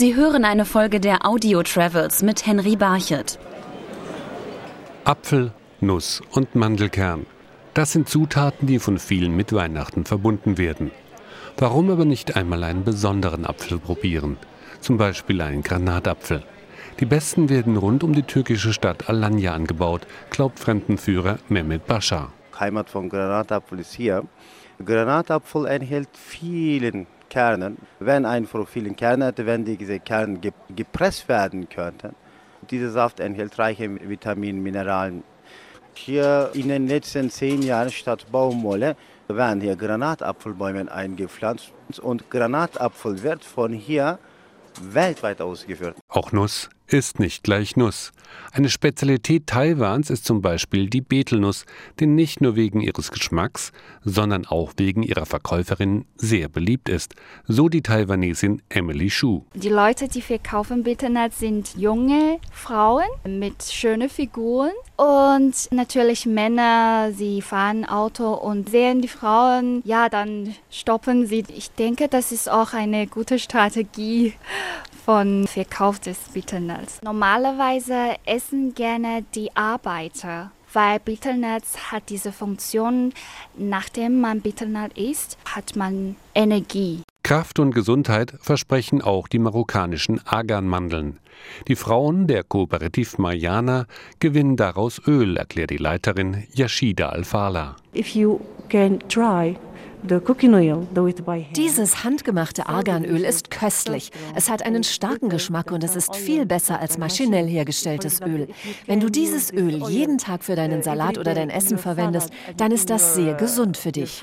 Sie hören eine Folge der Audio Travels mit Henry Barchet. Apfel, Nuss und Mandelkern. Das sind Zutaten, die von vielen mit Weihnachten verbunden werden. Warum aber nicht einmal einen besonderen Apfel probieren? Zum Beispiel einen Granatapfel. Die besten werden rund um die türkische Stadt Alanya angebaut, glaubt Fremdenführer Mehmet Bascha. Heimat von Granatapfel ist hier. Granatapfel enthält vielen Kernen. Wenn ein von vielen Kernen hätte, wenn diese Kerne gepresst werden könnten, dieser Saft enthält reiche Vitamine, Mineralien. Hier in den letzten zehn Jahren statt Baumwolle werden hier Granatapfelbäume eingepflanzt und Granatapfel wird von hier weltweit ausgeführt. Auch Nuss ist nicht gleich Nuss. Eine Spezialität Taiwans ist zum Beispiel die Betelnuss, die nicht nur wegen ihres Geschmacks, sondern auch wegen ihrer Verkäuferin sehr beliebt ist, so die Taiwanesin Emily Shu. Die Leute, die verkaufen Betelnuss, sind junge Frauen mit schönen Figuren und natürlich Männer, sie fahren Auto und sehen die Frauen, ja, dann stoppen sie. Ich denke, das ist auch eine gute Strategie von Verkauf des Betelnuss. Normalerweise essen gerne die Arbeiter, weil Betelnuss hat diese Funktion, nachdem man Betelnuss isst, hat man Energie. Kraft und Gesundheit versprechen auch die marokkanischen Agan-Mandeln. Die Frauen der Kooperativ Mayana gewinnen daraus Öl, erklärt die Leiterin Yashida Al-Fala. If you can try dieses handgemachte Arganöl ist köstlich. Es hat einen starken Geschmack und es ist viel besser als maschinell hergestelltes Öl. Wenn du dieses Öl jeden Tag für deinen Salat oder dein Essen verwendest, dann ist das sehr gesund für dich.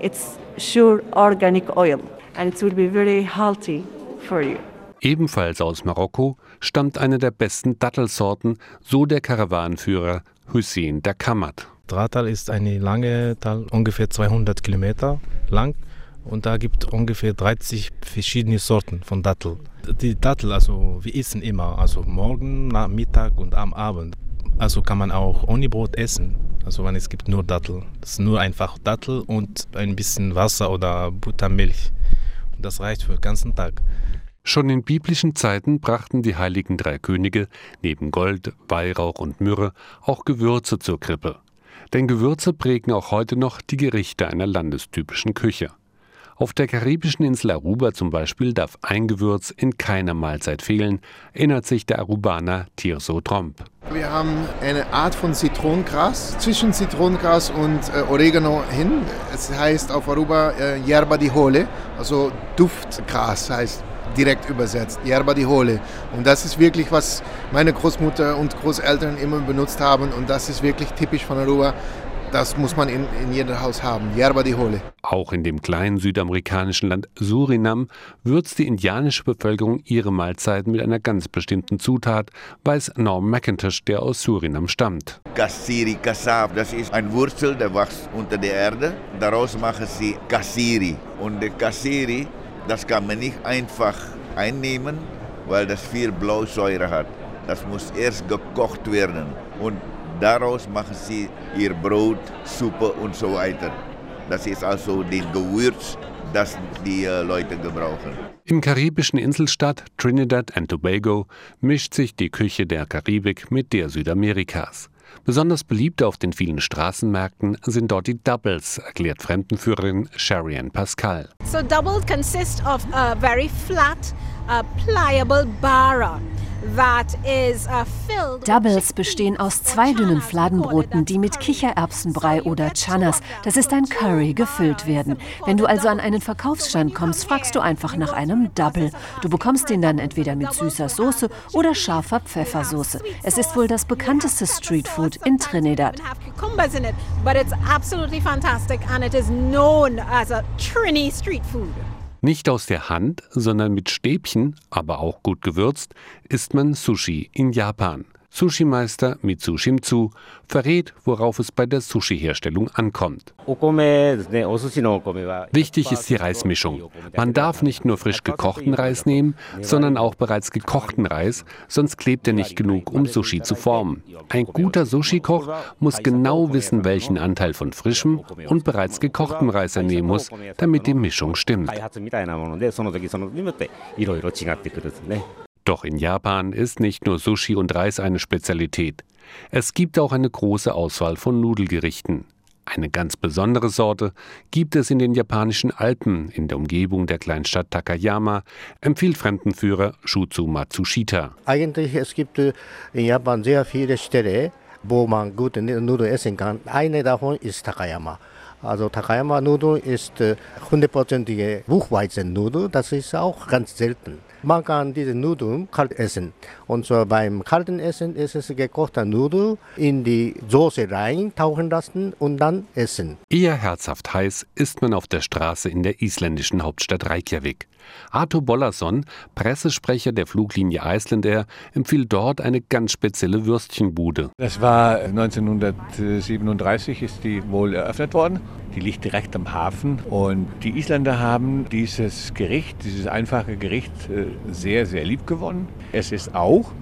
It's sure organic oil and it will be very healthy for you. Ebenfalls aus Marokko stammt eine der besten Dattelsorten, so der Karawanenführer Hussein Dakamat. Drahtal ist eine lange Tal, ungefähr 200 Kilometer lang und da gibt es ungefähr 30 verschiedene Sorten von Dattel. Die Dattel, also wir essen immer, also morgen, Mittag und am Abend. Also kann man auch ohne Brot essen. Also wenn es gibt nur Dattel. Das ist nur einfach Dattel und ein bisschen Wasser oder Buttermilch. Und das reicht für den ganzen Tag. Schon in biblischen Zeiten brachten die heiligen drei Könige neben Gold, Weihrauch und Myrrhe auch Gewürze zur Krippe. Denn Gewürze prägen auch heute noch die Gerichte einer landestypischen Küche. Auf der karibischen Insel Aruba zum Beispiel darf ein Gewürz in keiner Mahlzeit fehlen, erinnert sich der Arubaner Tirso Tromp. Wir haben eine Art von Zitronengras, zwischen Zitronengras und äh, Oregano hin. Es heißt auf Aruba äh, Yerba di Hole, also Duftgras heißt direkt übersetzt, Yerba di Hole. Und das ist wirklich, was meine Großmutter und Großeltern immer benutzt haben und das ist wirklich typisch von Aruba. Das muss man in, in jedem Haus haben, Yerba di Hole. Auch in dem kleinen südamerikanischen Land Surinam würzt die indianische Bevölkerung ihre Mahlzeiten mit einer ganz bestimmten Zutat, weiß Norm McIntosh, der aus Surinam stammt. Kassiri Kassab, das ist ein Wurzel, der wächst unter der Erde. Daraus machen sie Kassiri. Und der Kassiri das kann man nicht einfach einnehmen, weil das viel Blausäure hat. Das muss erst gekocht werden und daraus machen sie ihr Brot, Suppe und so weiter. Das ist also den Gewürz, das die äh, Leute gebrauchen. Im karibischen Inselstaat Trinidad and Tobago mischt sich die Küche der Karibik mit der Südamerikas. Besonders beliebt auf den vielen Straßenmärkten sind dort die Doubles, erklärt Fremdenführerin Sharian Pascal. So double consists of a very flat, a pliable bara. Uh, Doubles bestehen aus zwei dünnen Fladenbroten, die mit Kichererbsenbrei oder Chanas, das ist ein Curry, gefüllt werden. Wenn du also an einen Verkaufsstand kommst, fragst du einfach nach einem Double. Du bekommst den dann entweder mit süßer Soße oder scharfer Pfeffersoße. Es ist wohl das bekannteste Streetfood in Trinidad. Trini street food. Nicht aus der Hand, sondern mit Stäbchen, aber auch gut gewürzt, isst man Sushi in Japan. Sushi-Meister Mitsu Shimzu verrät, worauf es bei der Sushi-Herstellung ankommt. Wichtig ist die Reismischung. Man darf nicht nur frisch gekochten Reis nehmen, sondern auch bereits gekochten Reis, sonst klebt er nicht genug, um Sushi zu formen. Ein guter Sushi-Koch muss genau wissen, welchen Anteil von frischem und bereits gekochtem Reis er nehmen muss, damit die Mischung stimmt. Doch in Japan ist nicht nur Sushi und Reis eine Spezialität. Es gibt auch eine große Auswahl von Nudelgerichten. Eine ganz besondere Sorte gibt es in den japanischen Alpen in der Umgebung der Kleinstadt Takayama, empfiehlt Fremdenführer Shuzu Matsushita. Eigentlich es gibt in Japan sehr viele Städte, wo man gute Nudeln essen kann. Eine davon ist Takayama. Also Takayama-Nudel ist hundertprozentige Buchweizennudel. Das ist auch ganz selten. Man kann diese Nudeln kalt essen. Und zwar beim kalten Essen ist es gekochter Nudel in die Soße rein tauchen lassen und dann essen. Eher herzhaft heiß isst man auf der Straße in der isländischen Hauptstadt Reykjavik. Arthur Bollason, Pressesprecher der Fluglinie Iceland Air, empfiehlt dort eine ganz spezielle Würstchenbude. Das war 1937 ist die wohl eröffnet worden. Die liegt direkt am Hafen und die Isländer haben dieses Gericht, dieses einfache Gericht sehr, sehr lieb gewonnen. Es ist auch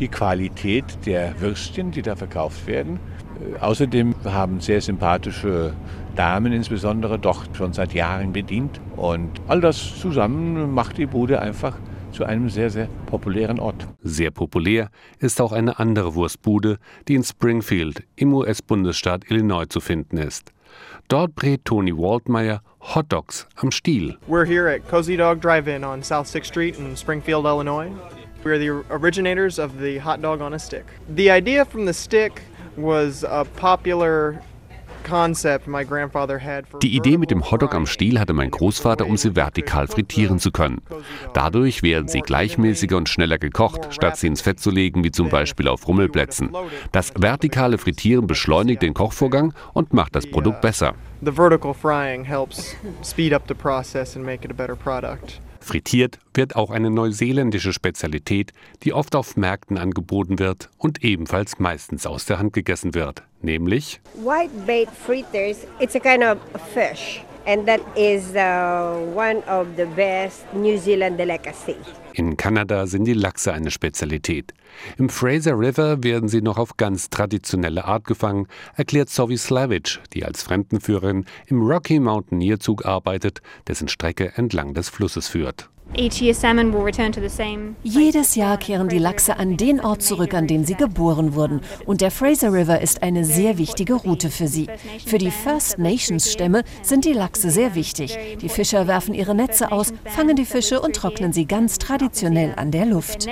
die Qualität der Würstchen, die da verkauft werden. Außerdem haben sehr sympathische Damen insbesondere doch schon seit Jahren bedient. Und all das zusammen macht die Bude einfach zu einem sehr, sehr populären Ort. Sehr populär ist auch eine andere Wurstbude, die in Springfield im US-Bundesstaat Illinois zu finden ist. Dort brät Tony Waldmeyer Hotdogs am Stiel. We're here at Cozy Dog Drive-In on South 6th Street in Springfield, Illinois. We're the originators of the hot dog on a stick. The idea from the stick was a popular die Idee mit dem Hotdog am Stiel hatte mein Großvater, um sie vertikal frittieren zu können. Dadurch werden sie gleichmäßiger und schneller gekocht, statt sie ins Fett zu legen, wie zum Beispiel auf Rummelplätzen. Das vertikale Frittieren beschleunigt den Kochvorgang und macht das Produkt besser. The vertical frying helps speed up the process and make it a better product. Frittiert wird auch eine neuseeländische Spezialität, die oft auf Märkten angeboten wird und ebenfalls meistens aus der Hand gegessen wird, nämlich Whitebait fritters. It's a kind of fish and that is uh, one of the best New Zealand delicacy. In Kanada sind die Lachse eine Spezialität. Im Fraser River werden sie noch auf ganz traditionelle Art gefangen, erklärt Sovi Slavich, die als Fremdenführerin im Rocky Mountaineerzug arbeitet, dessen Strecke entlang des Flusses führt. Jedes Jahr kehren die Lachse an den Ort zurück, an dem sie geboren wurden. Und der Fraser River ist eine sehr wichtige Route für sie. Für die First Nations Stämme sind die Lachse sehr wichtig. Die Fischer werfen ihre Netze aus, fangen die Fische und trocknen sie ganz traditionell an der Luft.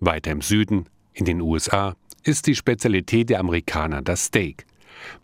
Weiter im Süden, in den USA, ist die Spezialität der Amerikaner das Steak.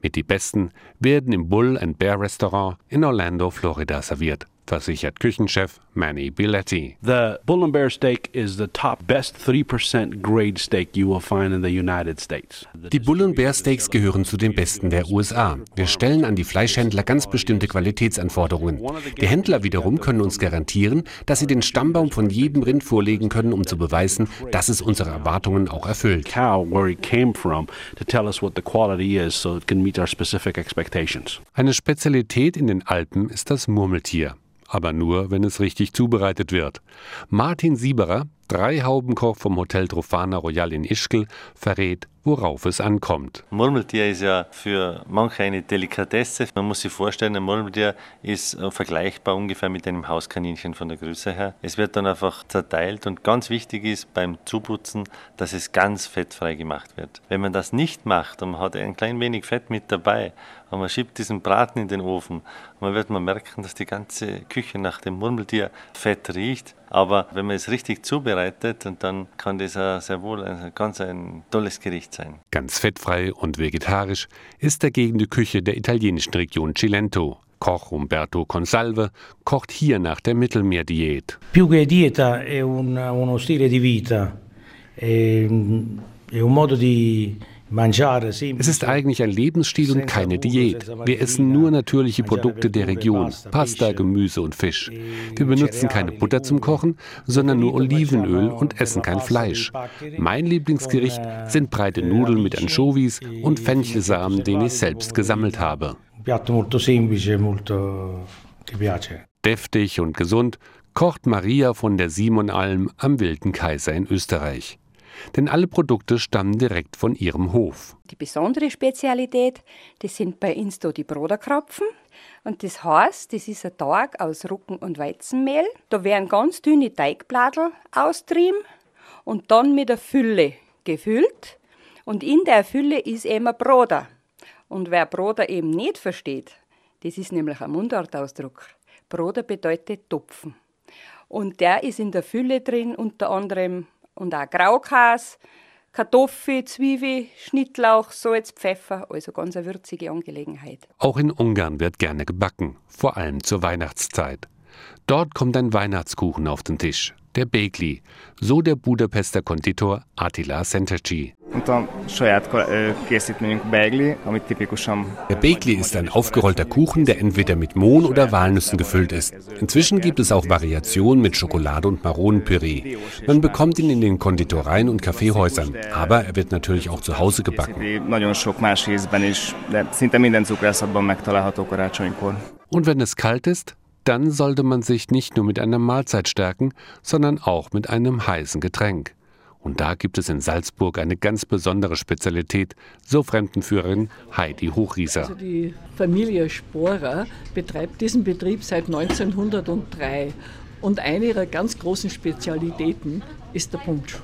Mit die besten werden im Bull and Bear Restaurant in Orlando, Florida serviert versichert Küchenchef Manny Biletti. The Bull and Bear steak is the top best 3% grade steak you will find in the United States. Die Bull and Bear Steaks gehören zu den besten der USA. Wir stellen an die Fleischhändler ganz bestimmte Qualitätsanforderungen. Die Händler wiederum können uns garantieren, dass sie den Stammbaum von jedem Rind vorlegen können, um zu beweisen, dass es unsere Erwartungen auch erfüllt. Cow where it came from to tell us what the quality is so it can meet our specific expectations. Eine Spezialität in den Alpen ist das Murmeltier aber nur, wenn es richtig zubereitet wird. Martin Sieberer, Dreihaubenkoch vom Hotel Trofana Royal in Ischgl, verrät, worauf es ankommt. Murmeltier ist ja für manche eine Delikatesse. Man muss sich vorstellen, ein Murmeltier ist äh, vergleichbar ungefähr mit einem Hauskaninchen von der Größe her. Es wird dann einfach zerteilt und ganz wichtig ist beim Zuputzen, dass es ganz fettfrei gemacht wird. Wenn man das nicht macht und man hat ein klein wenig Fett mit dabei und man schiebt diesen Braten in den Ofen, man wird man merken, dass die ganze Küche nach dem Murmeltier Fett riecht. Aber wenn man es richtig zubereitet, und dann kann das sehr wohl ein ganz ein tolles Gericht sein. Ganz fettfrei und vegetarisch ist dagegen die Küche der italienischen Region Cilento. Koch Umberto Consalve kocht hier nach der Mittelmeerdiät. Più che dieta è un, uno stile di vita, è, è un modo di Es ist eigentlich ein Lebensstil und keine Diät. Wir essen nur natürliche Produkte der Region, Pasta, Gemüse und Fisch. Wir benutzen keine Butter zum Kochen, sondern nur Olivenöl und essen kein Fleisch. Mein Lieblingsgericht sind breite Nudeln mit Anchovies und Fenchelsamen, den ich selbst gesammelt habe. Deftig und gesund kocht Maria von der Simonalm am Wilden Kaiser in Österreich denn alle Produkte stammen direkt von ihrem Hof. Die besondere Spezialität, das sind bei uns da die Broderkrapfen. Und das heißt, das ist ein Tag aus Rucken- und Weizenmehl. Da werden ganz dünne Teigbladel austrieben und dann mit der Fülle gefüllt. Und in der Fülle ist eben ein Broder. Und wer Broder eben nicht versteht, das ist nämlich ein Mundartausdruck. Broder bedeutet Topfen. Und der ist in der Fülle drin, unter anderem und auch Graukäse, Kartoffel, Zwiebel, Schnittlauch, Salz, Pfeffer, also ganz eine würzige Angelegenheit. Auch in Ungarn wird gerne gebacken, vor allem zur Weihnachtszeit. Dort kommt ein Weihnachtskuchen auf den Tisch, der Begli, so der Budapester Konditor Attila Senteci. Der Begli ist ein aufgerollter Kuchen, der entweder mit Mohn oder Walnüssen gefüllt ist. Inzwischen gibt es auch Variationen mit Schokolade und Maronenpüree. Man bekommt ihn in den Konditoreien und Kaffeehäusern, aber er wird natürlich auch zu Hause gebacken. Und wenn es kalt ist, dann sollte man sich nicht nur mit einer Mahlzeit stärken, sondern auch mit einem heißen Getränk. Und da gibt es in Salzburg eine ganz besondere Spezialität, so Fremdenführerin Heidi Hochrieser. Also die Familie Sporer betreibt diesen Betrieb seit 1903 und eine ihrer ganz großen Spezialitäten ist der Punsch.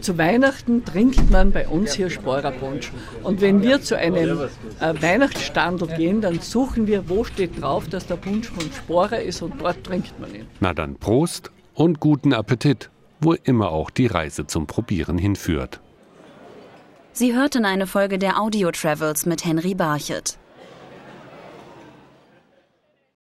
Zu Weihnachten trinkt man bei uns hier Sporerpunsch. Und wenn wir zu einem äh, Weihnachtsstandel gehen, dann suchen wir, wo steht drauf, dass der Punsch von Sporer ist und dort trinkt man ihn. Na dann Prost und guten Appetit wo immer auch die Reise zum Probieren hinführt. Sie hörten eine Folge der Audio Travels mit Henry Barchet.